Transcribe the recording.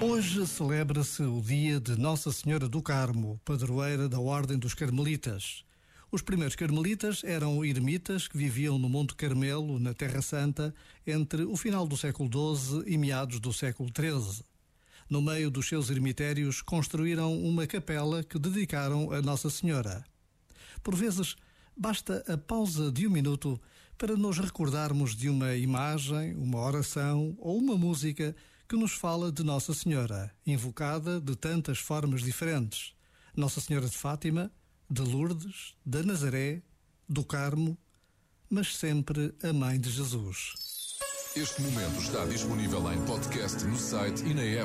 Hoje celebra-se o dia de Nossa Senhora do Carmo, padroeira da Ordem dos Carmelitas. Os primeiros carmelitas eram ermitas que viviam no Monte Carmelo, na Terra Santa, entre o final do século XII e meados do século XIII. No meio dos seus ermitérios, construíram uma capela que dedicaram a Nossa Senhora. Por vezes, basta a pausa de um minuto para nos recordarmos de uma imagem, uma oração ou uma música que nos fala de Nossa Senhora, invocada de tantas formas diferentes. Nossa Senhora de Fátima, de Lourdes, da Nazaré, do Carmo, mas sempre a Mãe de Jesus. Este momento está disponível em podcast no site e na app.